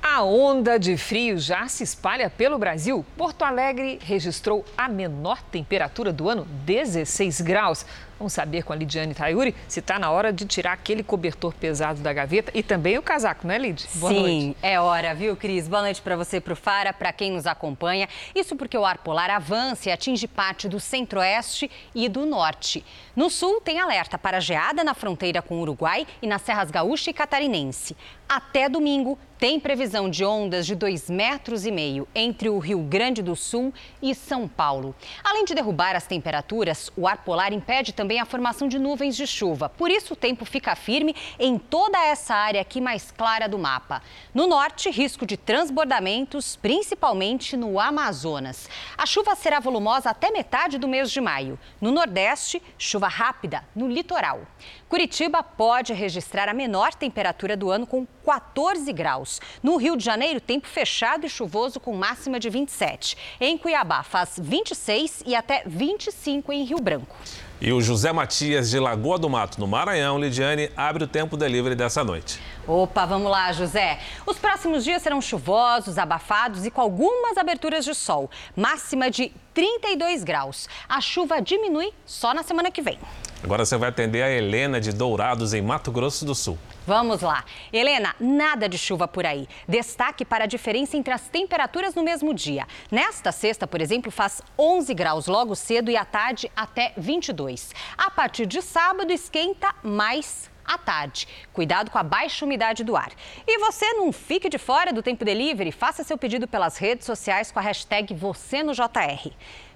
A onda de frio já se espalha pelo Brasil. Porto Alegre registrou a menor temperatura do ano, 16 graus. Vamos saber com a Lidiane Tayuri se está na hora de tirar aquele cobertor pesado da gaveta e também o casaco, não é, Lid? Boa Sim, noite. é hora, viu, Cris? Boa noite para você, para o Fara, para quem nos acompanha. Isso porque o ar polar avança e atinge parte do centro-oeste e do norte. No sul, tem alerta para geada na fronteira com o Uruguai e nas serras gaúcha e catarinense. Até domingo, tem previsão de ondas de 2,5 metros e meio entre o Rio Grande do Sul e São Paulo. Além de derrubar as temperaturas, o ar polar impede também a formação de nuvens de chuva. Por isso, o tempo fica firme em toda essa área aqui mais clara do mapa. No norte, risco de transbordamentos, principalmente no Amazonas. A chuva será volumosa até metade do mês de maio. No nordeste, chuva rápida no litoral. Curitiba pode registrar a menor temperatura do ano com 14 graus. No Rio de Janeiro, tempo fechado e chuvoso com máxima de 27. Em Cuiabá, faz 26 e até 25 em Rio Branco. E o José Matias de Lagoa do Mato, no Maranhão, Lidiane, abre o tempo delivery dessa noite. Opa, vamos lá, José. Os próximos dias serão chuvosos, abafados e com algumas aberturas de sol. Máxima de 32 graus. A chuva diminui só na semana que vem. Agora você vai atender a Helena de Dourados, em Mato Grosso do Sul. Vamos lá. Helena, nada de chuva por aí. Destaque para a diferença entre as temperaturas no mesmo dia. Nesta sexta, por exemplo, faz 11 graus logo cedo e à tarde até 22. A partir de sábado, esquenta mais à tarde. Cuidado com a baixa umidade do ar. E você não fique de fora do Tempo Delivery. Faça seu pedido pelas redes sociais com a hashtag Você no JR.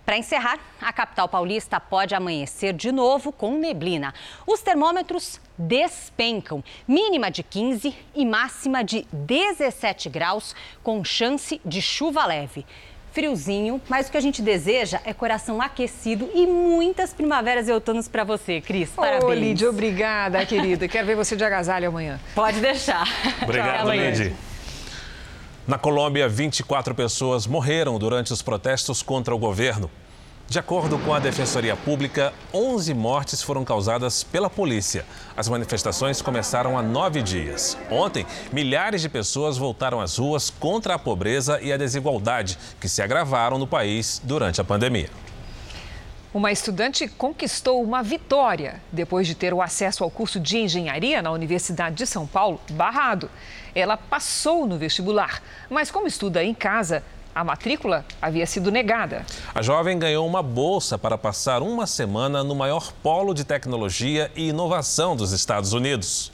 Para encerrar, a capital paulista pode amanhecer de novo com neblina. Os termômetros despencam, mínima de 15 e máxima de 17 graus, com chance de chuva leve. Friozinho, mas o que a gente deseja é coração aquecido e muitas primaveras e outonos para você, Cris. Parabéns. Ô, Lídia, obrigada, querida. Quero ver você de agasalho amanhã. Pode deixar. Obrigado, Lídia. Na Colômbia, 24 pessoas morreram durante os protestos contra o governo. De acordo com a Defensoria Pública, 11 mortes foram causadas pela polícia. As manifestações começaram há nove dias. Ontem, milhares de pessoas voltaram às ruas contra a pobreza e a desigualdade, que se agravaram no país durante a pandemia. Uma estudante conquistou uma vitória depois de ter o acesso ao curso de engenharia na Universidade de São Paulo barrado. Ela passou no vestibular, mas como estuda em casa, a matrícula havia sido negada. A jovem ganhou uma bolsa para passar uma semana no maior polo de tecnologia e inovação dos Estados Unidos.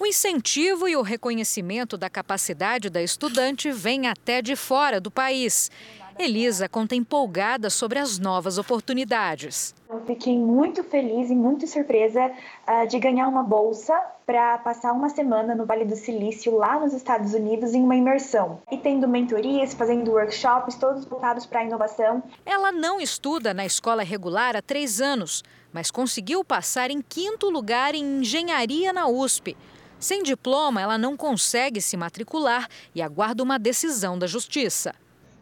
O incentivo e o reconhecimento da capacidade da estudante vêm até de fora do país. Elisa conta empolgada sobre as novas oportunidades. Eu fiquei muito feliz e muito surpresa uh, de ganhar uma bolsa para passar uma semana no Vale do Silício, lá nos Estados Unidos, em uma imersão. E tendo mentorias, fazendo workshops, todos voltados para a inovação. Ela não estuda na escola regular há três anos, mas conseguiu passar em quinto lugar em engenharia na USP. Sem diploma, ela não consegue se matricular e aguarda uma decisão da justiça.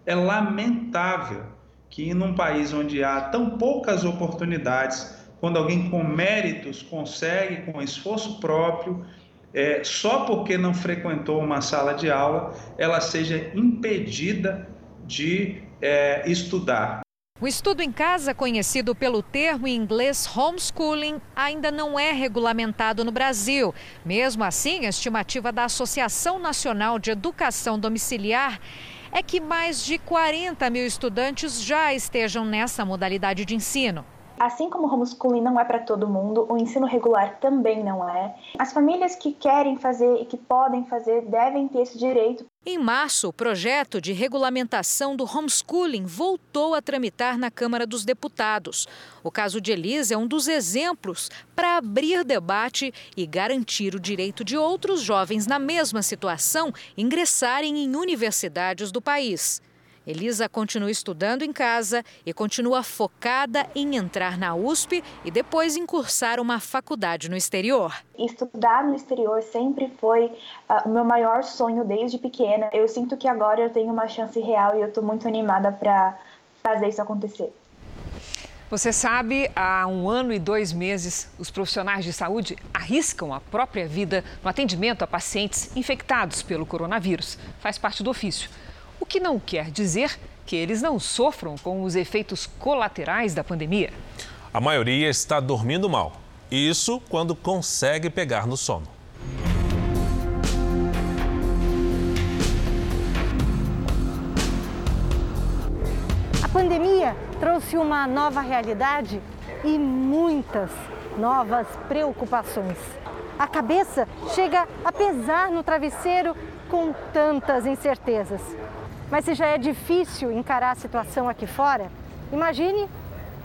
É lamentável que num país onde há tão poucas oportunidades, quando alguém com méritos consegue, com esforço próprio, é, só porque não frequentou uma sala de aula, ela seja impedida de é, estudar. O estudo em casa, conhecido pelo termo em inglês homeschooling, ainda não é regulamentado no Brasil. Mesmo assim, a estimativa da Associação Nacional de Educação Domiciliar é que mais de 40 mil estudantes já estejam nessa modalidade de ensino. Assim como o homeschooling não é para todo mundo, o ensino regular também não é. As famílias que querem fazer e que podem fazer devem ter esse direito. Em março, o projeto de regulamentação do homeschooling voltou a tramitar na Câmara dos Deputados. O caso de Elisa é um dos exemplos para abrir debate e garantir o direito de outros jovens na mesma situação ingressarem em universidades do país. Elisa continua estudando em casa e continua focada em entrar na USP e depois em cursar uma faculdade no exterior. Estudar no exterior sempre foi uh, o meu maior sonho desde pequena. Eu sinto que agora eu tenho uma chance real e eu estou muito animada para fazer isso acontecer. Você sabe, há um ano e dois meses, os profissionais de saúde arriscam a própria vida no atendimento a pacientes infectados pelo coronavírus. Faz parte do ofício que não quer dizer que eles não sofram com os efeitos colaterais da pandemia. A maioria está dormindo mal. Isso quando consegue pegar no sono. A pandemia trouxe uma nova realidade e muitas novas preocupações. A cabeça chega a pesar no travesseiro com tantas incertezas. Mas se já é difícil encarar a situação aqui fora, imagine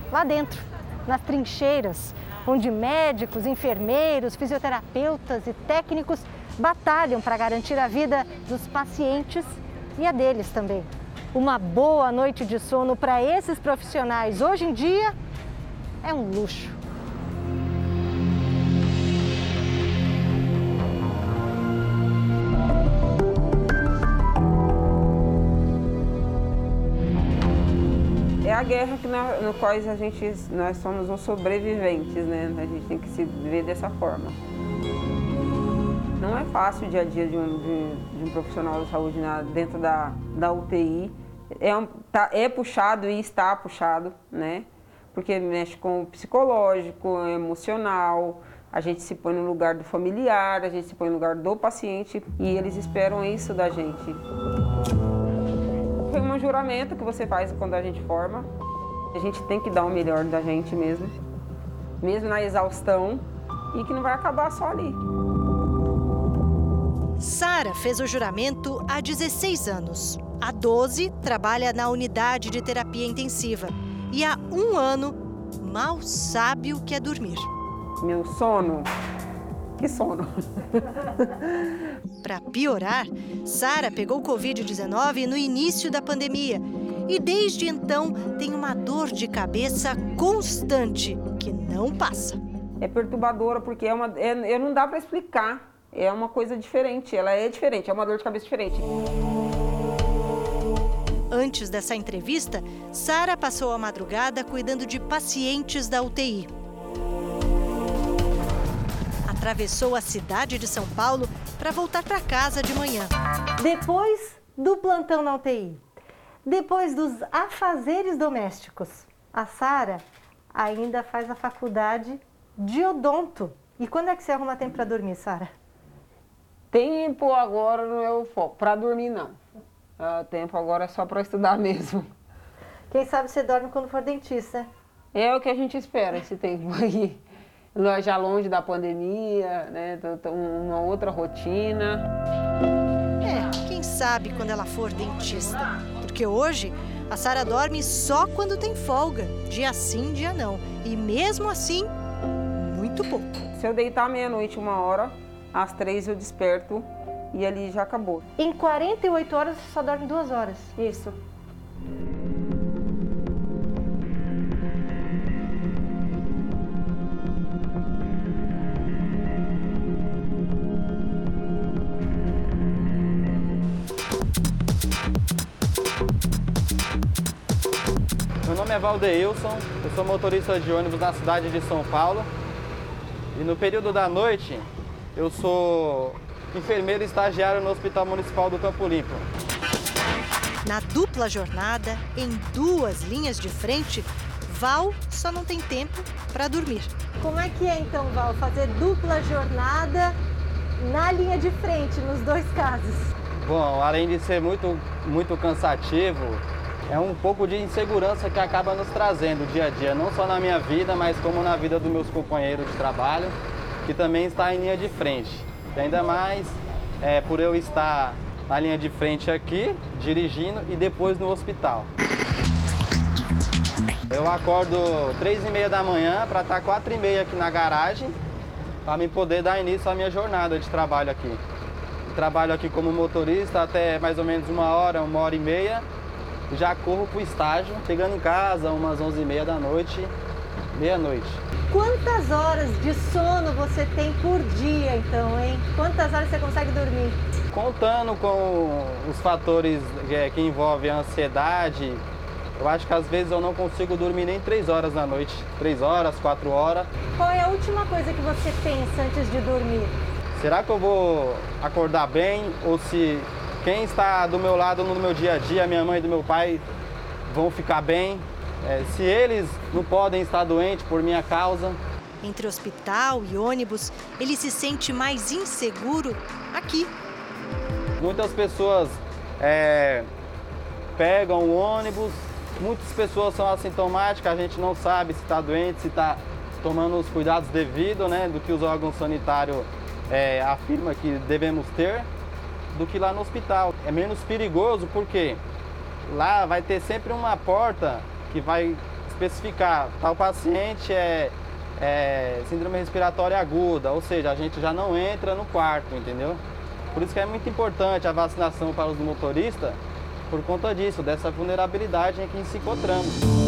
lá dentro, nas trincheiras, onde médicos, enfermeiros, fisioterapeutas e técnicos batalham para garantir a vida dos pacientes e a deles também. Uma boa noite de sono para esses profissionais hoje em dia é um luxo. Guerra que nós, no qual a gente, nós somos os sobreviventes, né? A gente tem que se ver dessa forma. Não é fácil o dia a dia de um, de, de um profissional de saúde na, dentro da, da UTI. É, um, tá, é puxado e está puxado, né? Porque mexe com o psicológico, emocional, a gente se põe no lugar do familiar, a gente se põe no lugar do paciente e eles esperam isso da gente foi um juramento que você faz quando a gente forma. A gente tem que dar o melhor da gente mesmo, mesmo na exaustão, e que não vai acabar só ali. Sara fez o juramento há 16 anos. Há 12, trabalha na unidade de terapia intensiva. E há um ano, mal sabe o que é dormir. Meu sono que sono. Para piorar, Sara pegou Covid-19 no início da pandemia e desde então tem uma dor de cabeça constante que não passa. É perturbadora porque é uma, é, não dá para explicar. É uma coisa diferente, ela é diferente, é uma dor de cabeça diferente. Antes dessa entrevista, Sara passou a madrugada cuidando de pacientes da UTI atravessou a cidade de São Paulo para voltar para casa de manhã. Depois do plantão na UTI, depois dos afazeres domésticos, a Sara ainda faz a faculdade de odonto. E quando é que você arruma tempo para dormir, Sara? Tempo agora não é o foco, para dormir não. O tempo agora é só para estudar [LAUGHS] mesmo. Quem sabe você dorme quando for dentista. É o que a gente espera esse tempo aí já longe da pandemia, né? uma outra rotina. É, quem sabe quando ela for dentista. Porque hoje A Sara dorme só quando tem folga, dia sim, dia não. E mesmo assim, muito pouco. Se eu deitar meia-noite, uma hora, às três eu desperto e ali já acabou. Em 48 horas você só dorme duas horas? Isso. É Valdeilson, eu sou motorista de ônibus na cidade de São Paulo. E no período da noite, eu sou enfermeiro estagiário no Hospital Municipal do Campo Limpo. Na dupla jornada, em duas linhas de frente, Val só não tem tempo para dormir. Como é que é então, Val, fazer dupla jornada na linha de frente, nos dois casos? Bom, além de ser muito, muito cansativo, é um pouco de insegurança que acaba nos trazendo dia a dia, não só na minha vida, mas como na vida dos meus companheiros de trabalho, que também está em linha de frente. E ainda mais é, por eu estar na linha de frente aqui, dirigindo, e depois no hospital. Eu acordo três e meia da manhã para estar quatro e meia aqui na garagem, para me poder dar início à minha jornada de trabalho aqui. Trabalho aqui como motorista até mais ou menos uma hora, uma hora e meia. Já corro para o estágio, chegando em casa umas onze e meia da noite, meia-noite. Quantas horas de sono você tem por dia, então, hein? Quantas horas você consegue dormir? Contando com os fatores é, que envolvem a ansiedade, eu acho que às vezes eu não consigo dormir nem três horas na noite. Três horas, quatro horas. Qual é a última coisa que você pensa antes de dormir? Será que eu vou acordar bem ou se quem está do meu lado no meu dia a dia, minha mãe e do meu pai, vão ficar bem? É, se eles não podem estar doentes por minha causa. Entre hospital e ônibus, ele se sente mais inseguro aqui. Muitas pessoas é, pegam o ônibus, muitas pessoas são assintomáticas, a gente não sabe se está doente, se está tomando os cuidados devidos, né, do que os órgãos sanitários é, afirma que devemos ter, do que lá no hospital. É menos perigoso porque lá vai ter sempre uma porta que vai especificar tal paciente é, é, síndrome respiratória aguda, ou seja, a gente já não entra no quarto, entendeu? Por isso que é muito importante a vacinação para os motoristas, por conta disso, dessa vulnerabilidade em que se encontramos.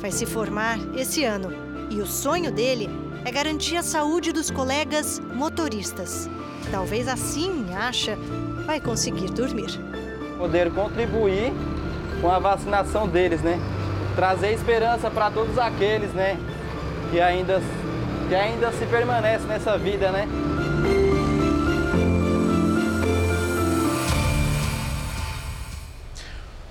Vai se formar esse ano e o sonho dele é garantir a saúde dos colegas motoristas. Talvez assim, acha, vai conseguir dormir. Poder contribuir com a vacinação deles, né? Trazer esperança para todos aqueles, né? Que ainda, que ainda se permanece nessa vida, né?